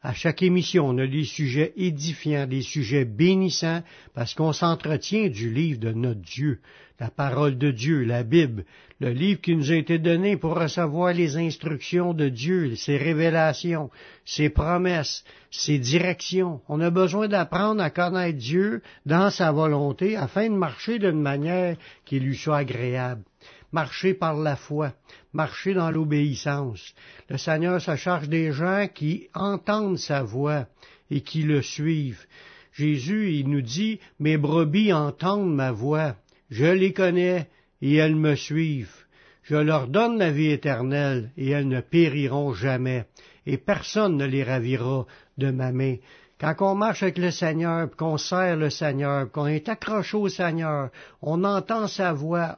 À chaque émission, on a des sujets édifiants, des sujets bénissants, parce qu'on s'entretient du livre de notre Dieu, la parole de Dieu, la Bible, le livre qui nous a été donné pour recevoir les instructions de Dieu, ses révélations, ses promesses, ses directions. On a besoin d'apprendre à connaître Dieu dans sa volonté afin de marcher d'une manière qui lui soit agréable marcher par la foi, marcher dans l'obéissance. Le Seigneur se charge des gens qui entendent sa voix et qui le suivent. Jésus, il nous dit, mes brebis entendent ma voix, je les connais et elles me suivent. Je leur donne la vie éternelle et elles ne périront jamais, et personne ne les ravira de ma main. Quand on marche avec le Seigneur, qu'on sert le Seigneur, qu'on est accroché au Seigneur, on entend sa voix,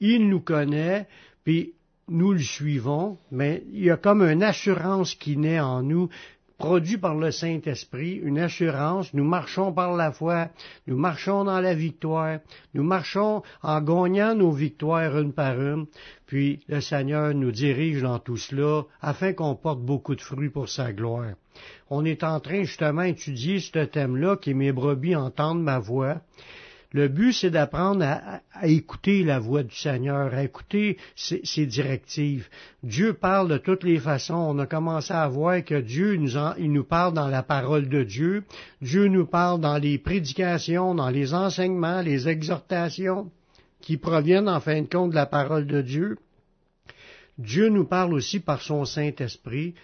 il nous connaît, puis nous le suivons, mais il y a comme une assurance qui naît en nous, produit par le Saint-Esprit, une assurance, nous marchons par la foi, nous marchons dans la victoire, nous marchons en gagnant nos victoires une par une, puis le Seigneur nous dirige dans tout cela afin qu'on porte beaucoup de fruits pour sa gloire. On est en train justement d'étudier ce thème-là, qui mes brebis entendent ma voix. Le but, c'est d'apprendre à, écouter la voix du Seigneur, à écouter ses, directives. Dieu parle de toutes les façons. On a commencé à voir que Dieu nous, il nous parle dans la parole de Dieu. Dieu nous parle dans les prédications, dans les enseignements, les exhortations qui proviennent en fin de compte de la parole de Dieu. Dieu nous parle aussi par son Saint-Esprit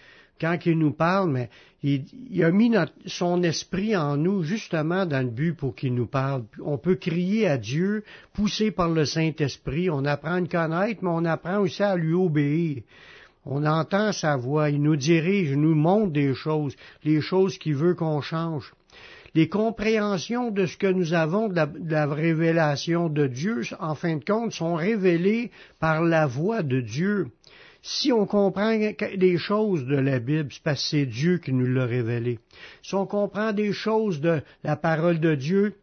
quand il nous parle, mais il, a mis son esprit en nous justement dans le but pour qu'il nous parle. On peut crier à Dieu, poussé par le Saint-Esprit. On apprend à le connaître, mais on apprend aussi à lui obéir. On entend sa voix, il nous dirige, il nous montre des choses, les choses qu'il veut qu'on change. Les compréhensions de ce que nous avons de la, révélation de Dieu, en fin de compte, sont révélées par la voix de Dieu. Si on comprend des choses de la Bible, c'est parce que c'est Dieu qui nous l'a révélé. Si on comprend des choses de la parole de Dieu,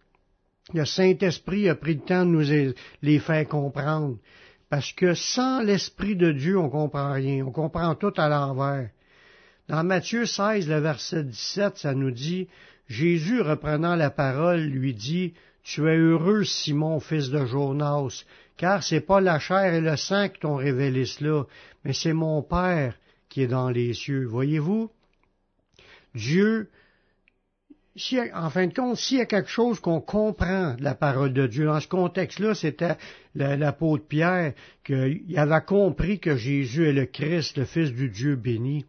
le Saint-Esprit a pris le temps de nous les faire comprendre. Parce que sans l'Esprit de Dieu, on comprend rien. On comprend tout à l'envers. Dans Matthieu 16, le verset 17, ça nous dit, Jésus, reprenant la parole, lui dit, Tu es heureux, Simon, fils de Jonas, car c'est pas la chair et le sang qui t'ont révélé cela, mais c'est mon Père qui est dans les cieux. Voyez-vous? Dieu, si, en fin de compte, s'il y a quelque chose qu'on comprend de la parole de Dieu, dans ce contexte-là, c'était l'apôtre Pierre qu'il avait compris que Jésus est le Christ, le Fils du Dieu béni.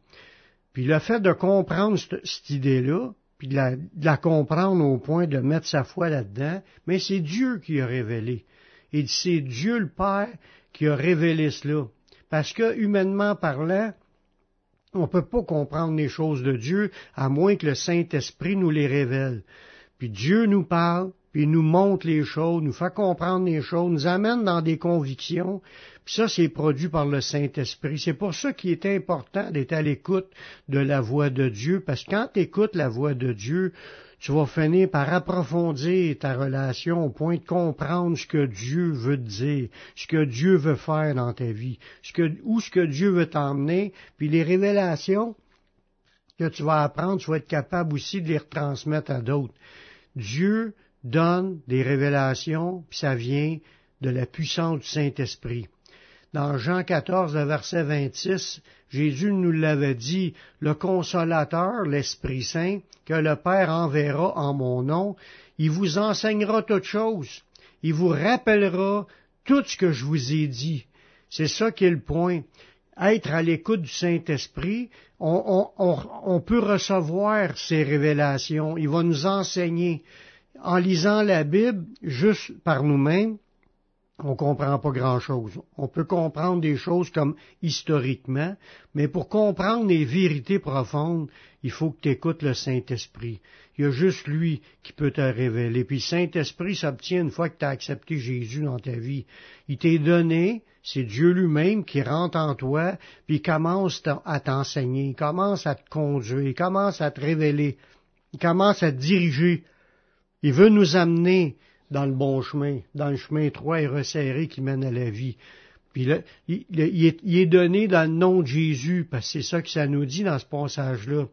Puis le fait de comprendre cette, idée-là, puis de la, de la, comprendre au point de mettre sa foi là-dedans, mais c'est Dieu qui a révélé. Et c'est Dieu le Père qui a révélé cela. Parce que, humainement parlant, on ne peut pas comprendre les choses de Dieu à moins que le Saint-Esprit nous les révèle. Puis Dieu nous parle, puis il nous montre les choses, nous fait comprendre les choses, nous amène dans des convictions, puis ça, c'est produit par le Saint-Esprit. C'est pour ça qu'il est important d'être à l'écoute de la voix de Dieu, parce que quand tu la voix de Dieu, tu vas finir par approfondir ta relation au point de comprendre ce que Dieu veut dire, ce que Dieu veut faire dans ta vie, où ce que Dieu veut t'emmener, puis les révélations que tu vas apprendre, tu vas être capable aussi de les retransmettre à d'autres. Dieu donne des révélations, puis ça vient de la puissance du Saint-Esprit. Dans Jean 14, verset 26, Jésus nous l'avait dit, le consolateur, l'Esprit Saint, que le Père enverra en mon nom, il vous enseignera toutes choses, il vous rappellera tout ce que je vous ai dit. C'est ça qui est le point. Être à l'écoute du Saint-Esprit, on, on, peut recevoir ces révélations. Il va nous enseigner. En lisant la Bible, juste par nous-mêmes, on comprend pas grand-chose. On peut comprendre des choses comme historiquement, mais pour comprendre les vérités profondes, il faut que tu écoutes le Saint-Esprit. Il y a juste lui qui peut te révéler. Puis le Saint-Esprit s'obtient une fois que tu as accepté Jésus dans ta vie. Il t'est donné, c'est Dieu lui-même qui rentre en toi, puis il commence à t'enseigner, il commence à te conduire, il commence à te révéler, il commence à te diriger. Il veut nous amener dans le bon chemin, dans le chemin étroit et resserré qui mène à la vie. Puis là, il, est, donné dans le nom de Jésus, parce que c'est ça que ça nous dit dans ce passage-là.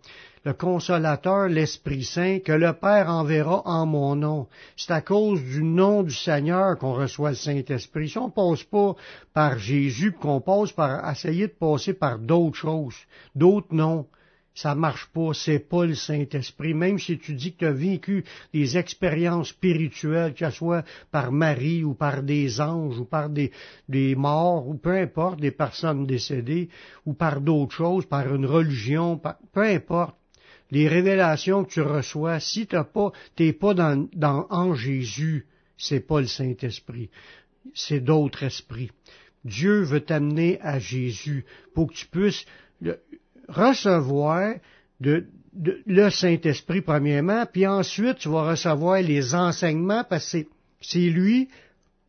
Le consolateur, l'Esprit Saint, que le Père enverra en mon nom. C'est à cause du nom du Seigneur qu'on reçoit le Saint-Esprit. Si on passe pas par Jésus, qu'on passe par essayer de passer par d'autres choses, d'autres noms, ça marche pas, c'est pas le Saint-Esprit. Même si tu dis que tu as vécu des expériences spirituelles, que ce soit par Marie ou par des anges ou par des, morts ou peu importe, des personnes décédées ou par d'autres choses, par une religion, peu importe. Les révélations que tu reçois, si t'as pas, t'es pas dans, dans, en Jésus, c'est pas le Saint-Esprit. C'est d'autres esprits. Dieu veut t'amener à Jésus pour que tu puisses recevoir le Saint-Esprit premièrement, puis ensuite tu vas recevoir les enseignements parce que c'est lui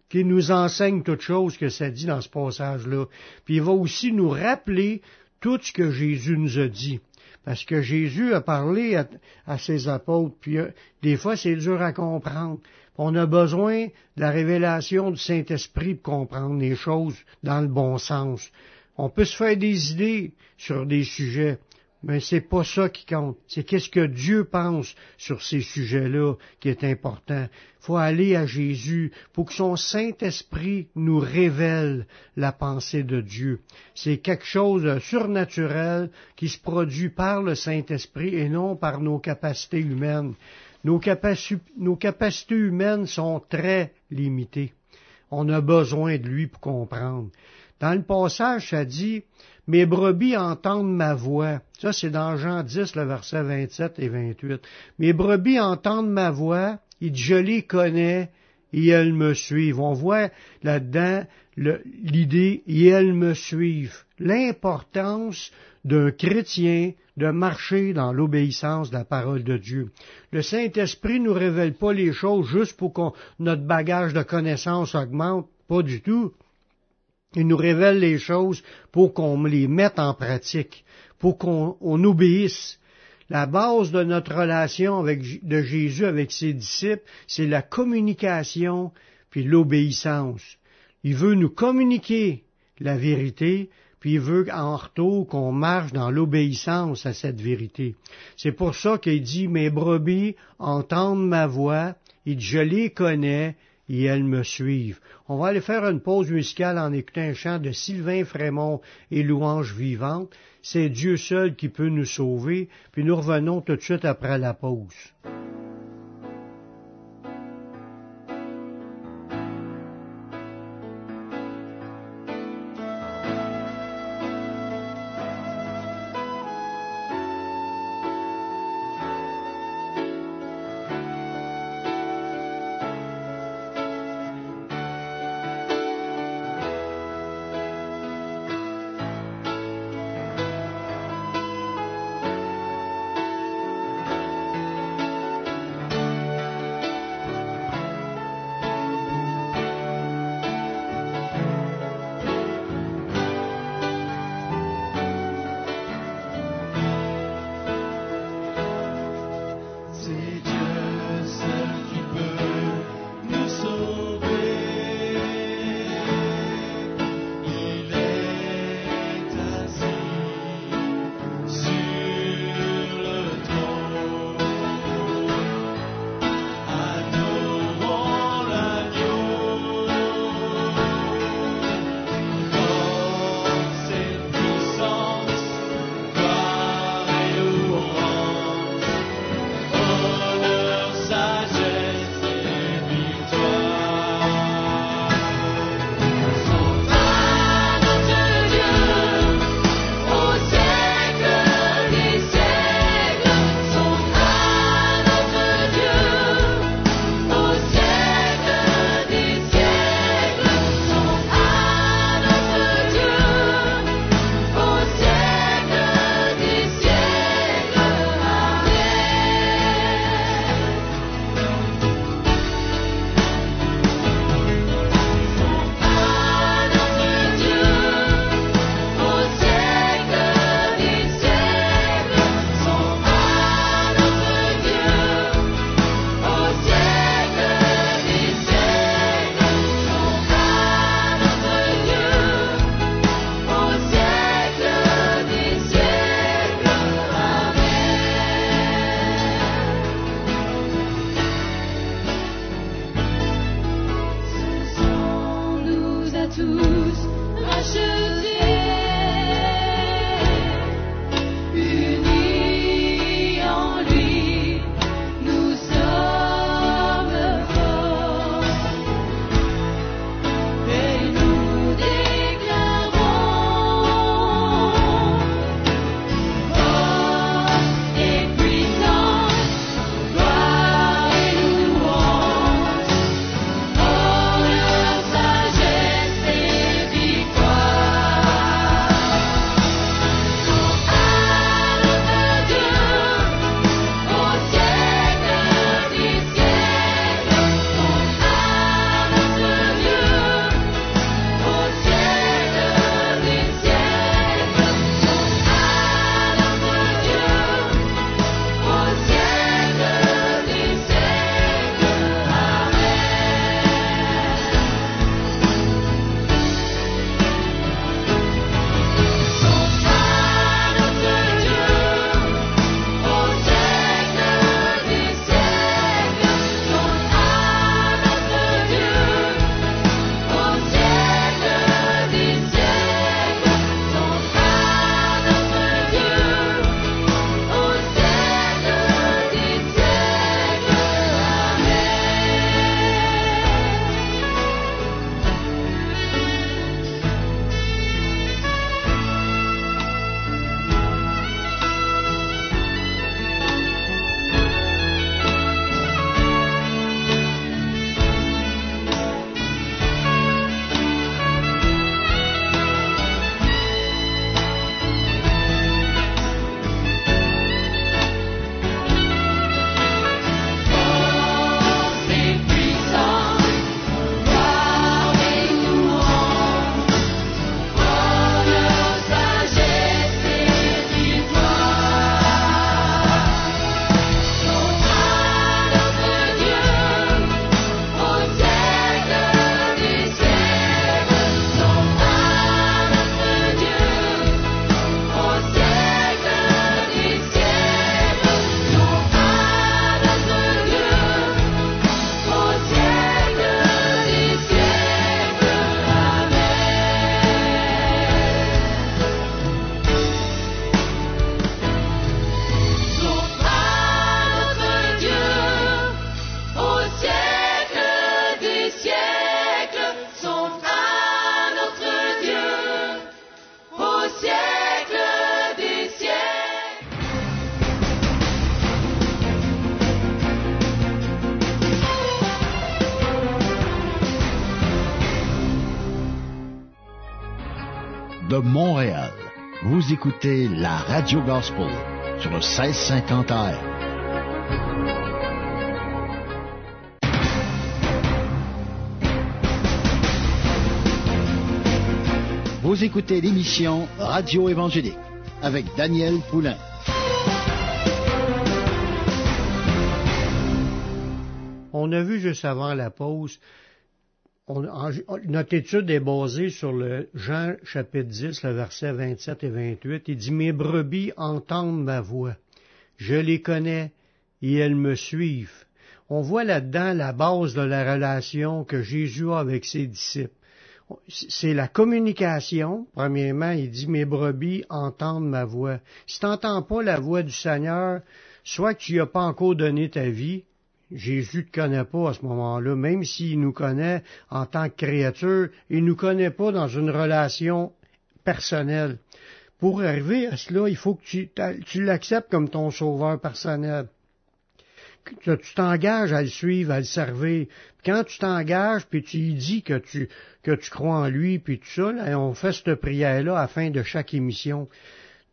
qui nous enseigne toutes choses que ça dit dans ce passage-là. Puis il va aussi nous rappeler tout ce que Jésus nous a dit. Parce que Jésus a parlé à, ses apôtres, puis euh, des fois c'est dur à comprendre. On a besoin de la révélation du Saint-Esprit pour comprendre les choses dans le bon sens. On peut se faire des idées sur des sujets, mais c'est pas ça qui compte. C'est qu'est-ce que Dieu pense sur ces sujets-là qui est important. Faut aller à Jésus pour que son Saint-Esprit nous révèle la pensée de Dieu. C'est quelque chose de surnaturel qui se produit par le Saint-Esprit et non par nos capacités humaines. Nos, nos capacités humaines sont très limitées. On a besoin de lui pour comprendre. Dans le passage, ça dit, mes brebis entendent ma voix. Ça, c'est dans Jean 10, le verset 27 et 28. Mes brebis entendent ma voix, il dit, je les connais et elles me suivent. On voit là-dedans l'idée et elles me suivent. L'importance d'un chrétien de marcher dans l'obéissance de la parole de Dieu. Le Saint-Esprit nous révèle pas les choses juste pour que notre bagage de connaissances augmente, pas du tout. Il nous révèle les choses pour qu'on les mette en pratique, pour qu'on obéisse. La base de notre relation avec, de Jésus avec ses disciples, c'est la communication puis l'obéissance. Il veut nous communiquer la vérité, puis il veut en retour qu'on marche dans l'obéissance à cette vérité. C'est pour ça qu'il dit, mes brebis entendent ma voix, il je les connais, et elles me suivent. On va aller faire une pause musicale en écoutant un chant de Sylvain Frémont et Louange vivante. C'est Dieu seul qui peut nous sauver, puis nous revenons tout de suite après la pause. Écoutez la Radio Gospel sur le 1650 AM. Vous écoutez l'émission Radio Évangélique avec Daniel Poulain. On a vu juste avant la pause, notre étude est basée sur le Jean chapitre 10, le verset 27 et 28. Il dit, Mes brebis entendent ma voix. Je les connais et elles me suivent. On voit là-dedans la base de la relation que Jésus a avec ses disciples. C'est la communication. Premièrement, il dit, mes brebis entendent ma voix. Si tu n'entends pas la voix du Seigneur, soit tu n'y as pas encore donné ta vie, Jésus ne te connaît pas à ce moment-là, même s'il nous connaît en tant que créature, il ne nous connaît pas dans une relation personnelle. Pour arriver à cela, il faut que tu, l'acceptes comme ton sauveur personnel. Tu t'engages à le suivre, à le servir. Quand tu t'engages, puis tu lui dis que tu, que tu crois en lui, puis tout ça, on fait cette prière-là à la fin de chaque émission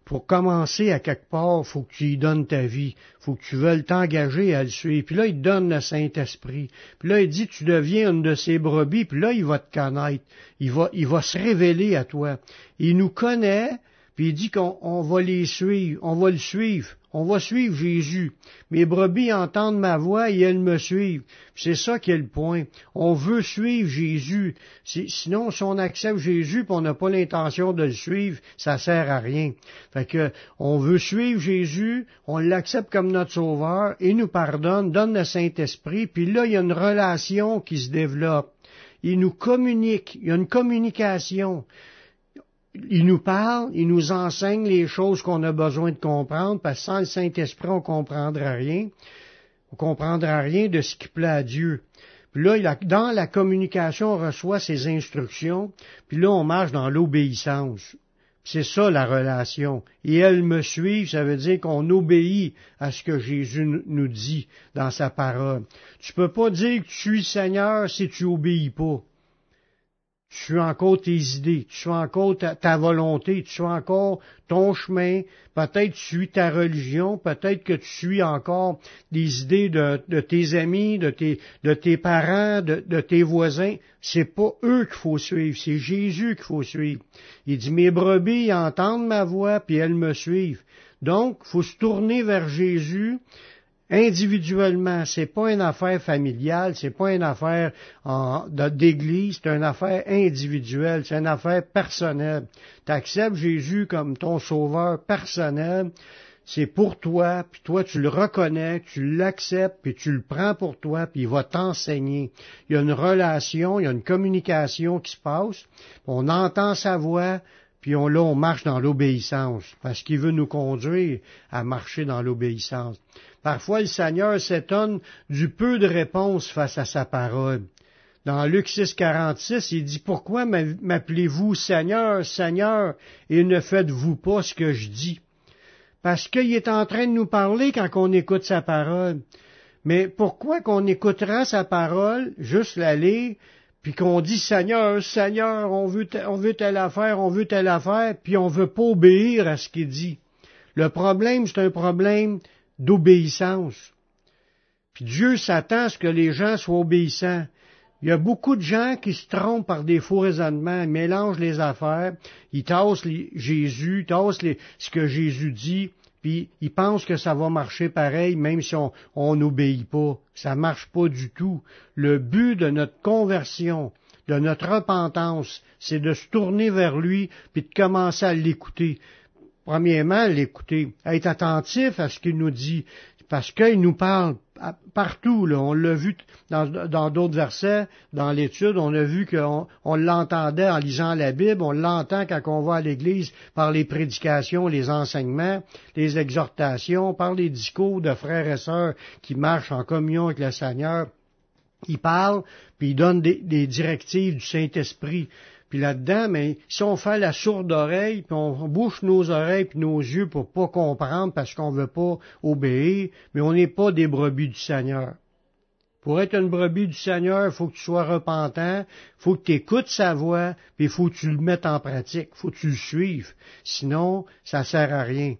pour commencer à quelque part, faut que tu lui donnes ta vie. faut que tu veuilles t'engager à le suivre. Puis là, il donne le Saint-Esprit. Puis là, il dit, tu deviens une de ses brebis. Puis là, il va te connaître. Il va, il va se révéler à toi. Il nous connaît, puis il dit qu'on on va les suivre. On va le suivre. On va suivre Jésus. Mes brebis entendent ma voix et elles me suivent. C'est ça qui est le point. On veut suivre Jésus. Sinon, si on accepte Jésus et on n'a pas l'intention de le suivre, ça sert à rien. Fait que, on veut suivre Jésus, on l'accepte comme notre sauveur, il nous pardonne, donne le Saint-Esprit, puis là, il y a une relation qui se développe. Il nous communique, il y a une communication il nous parle, il nous enseigne les choses qu'on a besoin de comprendre, parce que sans le Saint-Esprit, on comprendra rien. On comprendra rien de ce qui plaît à Dieu. Puis là, dans la communication, on reçoit ses instructions, puis là, on marche dans l'obéissance. C'est ça la relation. Et elle me suit, ça veut dire qu'on obéit à ce que Jésus nous dit dans sa parole. Tu peux pas dire que tu suis Seigneur si tu obéis pas tu suis encore tes idées, tu suis encore ta, volonté, tu suis encore ton chemin, peut-être tu suis ta religion, peut-être que tu suis encore des idées de, tes amis, de tes, parents, de, tes voisins. C'est pas eux qu'il faut suivre, c'est Jésus qu'il faut suivre. Il dit, mes brebis entendent ma voix, puis elles me suivent. Donc, faut se tourner vers Jésus, individuellement. C'est pas une affaire familiale, c'est pas une affaire d'église, c'est une affaire individuelle, c'est une affaire personnelle. Tu acceptes Jésus comme ton sauveur personnel, c'est pour toi, puis toi tu le reconnais, tu l'acceptes, puis tu le prends pour toi, puis il va t'enseigner. Il y a une relation, il y a une communication qui se passe, on entend sa voix, puis on, là, on marche dans l'obéissance, parce qu'il veut nous conduire à marcher dans l'obéissance. Parfois, le Seigneur s'étonne du peu de réponses face à sa parole. Dans Luc 6, 46, il dit, Pourquoi m'appelez-vous Seigneur, Seigneur, et ne faites-vous pas ce que je dis? Parce qu'il est en train de nous parler quand on écoute sa parole. Mais pourquoi qu'on écoutera sa parole, juste la lire, puis qu'on dit Seigneur, Seigneur, on veut, on telle affaire, on veut telle affaire, puis on veut pas obéir à ce qu'il dit. Le problème, c'est un problème d'obéissance. Puis Dieu s'attend à ce que les gens soient obéissants. Il y a beaucoup de gens qui se trompent par des faux raisonnements, ils mélangent les affaires, ils tassent Jésus, tassent ce que Jésus dit, puis ils pensent que ça va marcher pareil, même si on n'obéit pas. Ça marche pas du tout. Le but de notre conversion, de notre repentance, c'est de se tourner vers lui, puis de commencer à l'écouter. Premièrement, l'écouter, être attentif à ce qu'il nous dit, parce qu'il nous parle partout. On l'a vu dans d'autres versets, dans l'étude, on a vu qu'on on, l'entendait en lisant la Bible, on l'entend quand on va à l'Église par les prédications, les enseignements, les exhortations, par les discours de frères et sœurs qui marchent en communion avec le Seigneur. Il parle, puis il donne des directives du Saint-Esprit. Puis là-dedans, mais si on fait la sourde oreille, puis on bouche nos oreilles puis nos yeux pour pas comprendre parce qu'on veut pas obéir, mais on n'est pas des brebis du Seigneur. Pour être une brebis du Seigneur, il faut que tu sois repentant, faut que tu écoutes sa voix, puis faut que tu le mettes en pratique, faut que tu le suives. Sinon, ça sert à rien.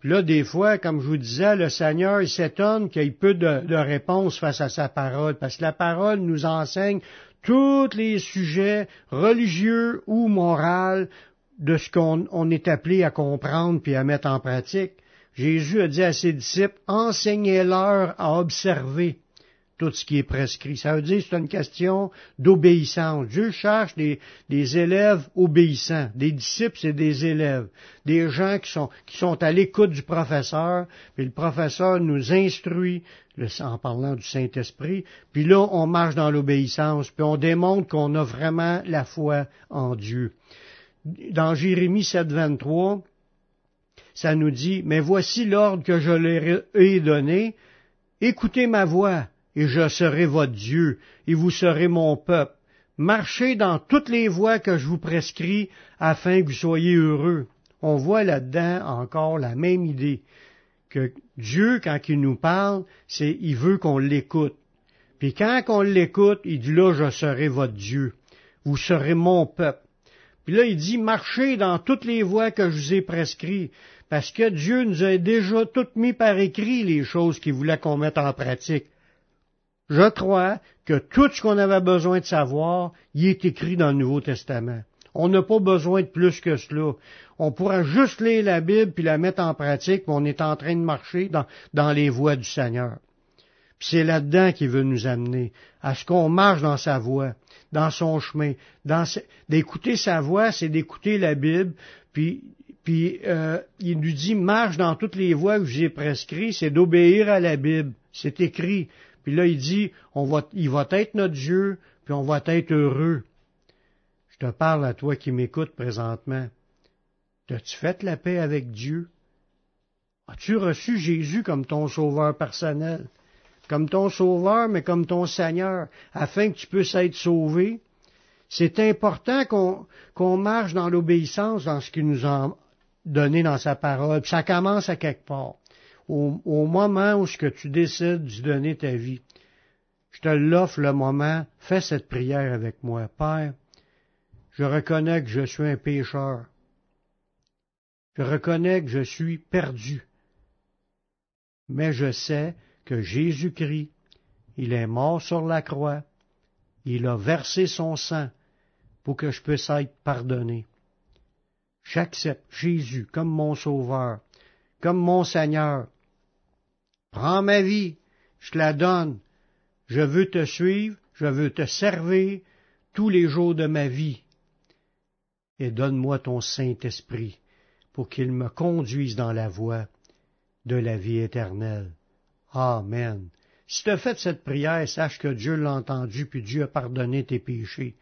Puis là, des fois, comme je vous disais, le Seigneur, s'étonne qu'il y ait peu de, de réponses face à sa parole, parce que la parole nous enseigne tous les sujets religieux ou moraux de ce qu'on est appelé à comprendre puis à mettre en pratique. Jésus a dit à ses disciples, enseignez-leur à observer tout ce qui est prescrit. Ça veut dire que c'est une question d'obéissance. Dieu cherche des, élèves obéissants. Des disciples, c'est des élèves. Des gens qui sont, qui sont à l'écoute du professeur, puis le professeur nous instruit en parlant du Saint-Esprit, puis là, on marche dans l'obéissance, puis on démontre qu'on a vraiment la foi en Dieu. Dans Jérémie 7, 23, ça nous dit, mais voici l'ordre que je leur ai donné, écoutez ma voix, et je serai votre Dieu, et vous serez mon peuple. Marchez dans toutes les voies que je vous prescris, afin que vous soyez heureux. On voit là-dedans encore la même idée, que Dieu, quand il nous parle, c'est, il veut qu'on l'écoute. Puis quand on l'écoute, il dit là, je serai votre Dieu. Vous serez mon peuple. Puis là, il dit, marchez dans toutes les voies que je vous ai prescrites, parce que Dieu nous a déjà toutes mis par écrit les choses qu'il voulait qu'on mette en pratique. Je crois que tout ce qu'on avait besoin de savoir, y est écrit dans le Nouveau Testament. On n'a pas besoin de plus que cela. On pourra juste lire la Bible puis la mettre en pratique, mais on est en train de marcher dans, les voies du Seigneur. Puis c'est là-dedans qu'il veut nous amener, à ce qu'on marche dans sa voie, dans son chemin. D'écouter sa voix, c'est d'écouter la Bible, puis, puis euh, il nous dit, marche dans toutes les voies que j'ai prescrites, c'est d'obéir à la Bible. C'est écrit. Puis là, il dit, on va, il va être notre Dieu, puis on va être heureux. Je te parle à toi qui m'écoutes présentement. As-tu fait la paix avec Dieu? As-tu reçu Jésus comme ton sauveur personnel? Comme ton sauveur, mais comme ton Seigneur, afin que tu puisses être sauvé? C'est important qu'on marche dans l'obéissance dans ce qu'il nous a donné dans sa parole. Puis ça commence à quelque part au, moment où ce que tu décides de donner ta vie. Je te l'offre le moment, fais cette prière avec moi. Père, je reconnais que je suis un pécheur. Je reconnais que je suis perdu. Mais je sais que Jésus-Christ, il est mort sur la croix, il a versé son sang pour que je puisse être pardonné. J'accepte Jésus comme mon sauveur, comme mon Seigneur, Prends ma vie, je te la donne. Je veux te suivre, je veux te servir tous les jours de ma vie. Et donne-moi ton Saint-Esprit pour qu'il me conduise dans la voie de la vie éternelle. Amen. Si tu as fait cette prière, sache que Dieu l'a entendu, puis Dieu a pardonné tes péchés.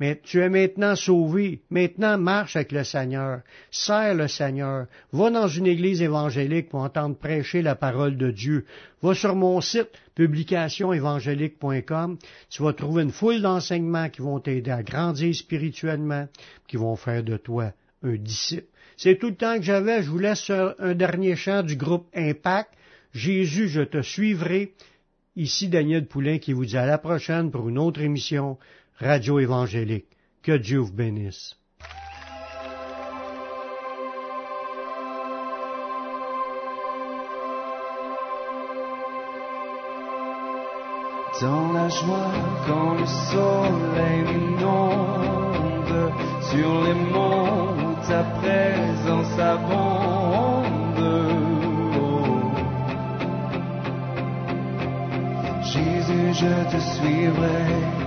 Mais tu es maintenant sauvé. Maintenant, marche avec le Seigneur. Sers le Seigneur. Va dans une église évangélique pour entendre prêcher la parole de Dieu. Va sur mon site publicationévangélique.com. Tu vas trouver une foule d'enseignements qui vont t'aider à grandir spirituellement, qui vont faire de toi un disciple. C'est tout le temps que j'avais. Je vous laisse un dernier chant du groupe Impact. Jésus, je te suivrai. Ici Daniel Poulain qui vous dit à la prochaine pour une autre émission Radio Évangélique. Que Dieu vous bénisse. Dans la joie, quand le soleil m'inonde, sur les monts, ta présence abonde. Jésus, je te suivrai.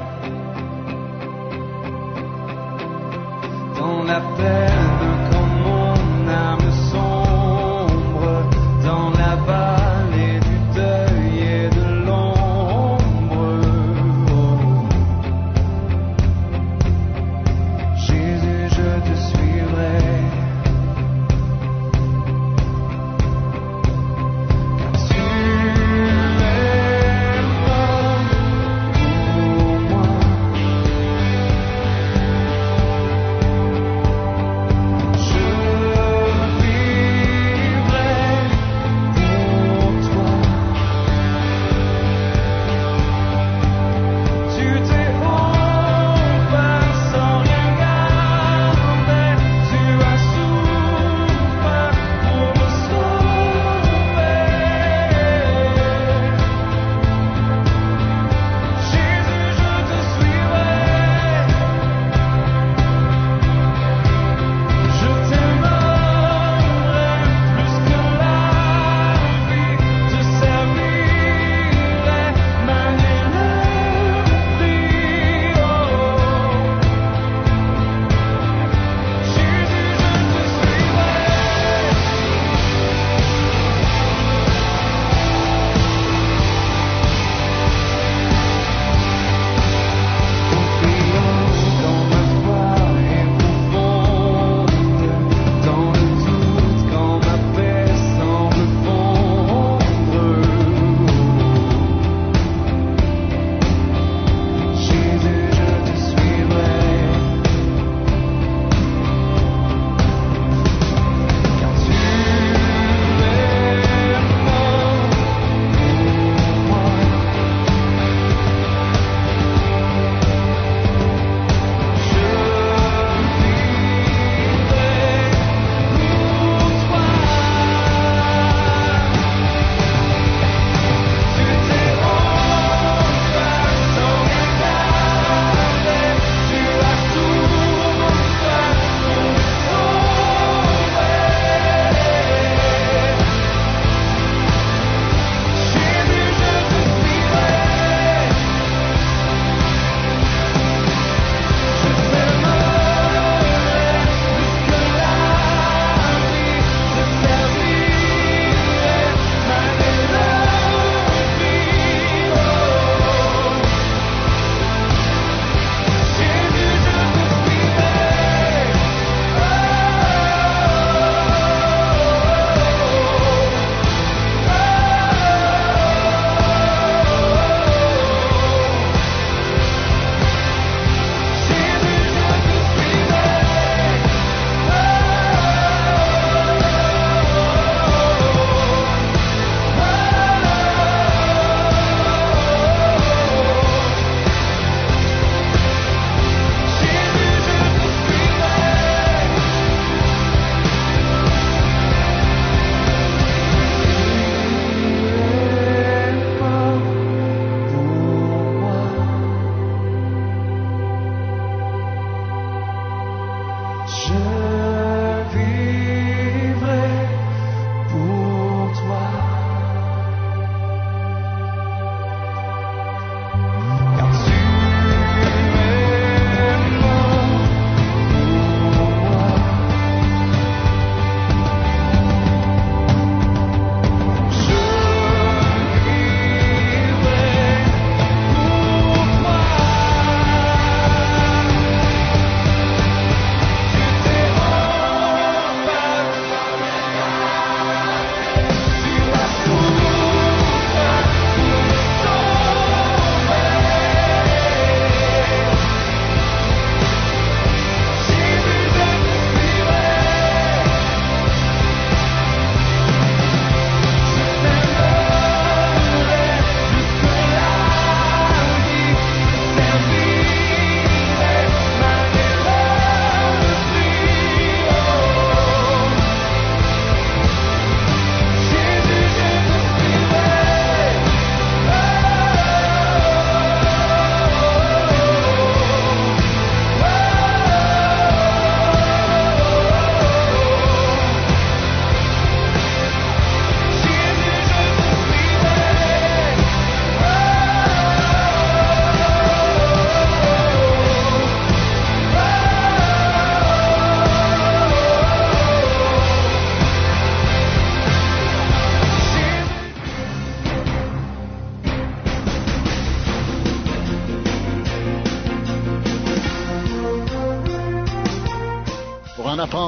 La peine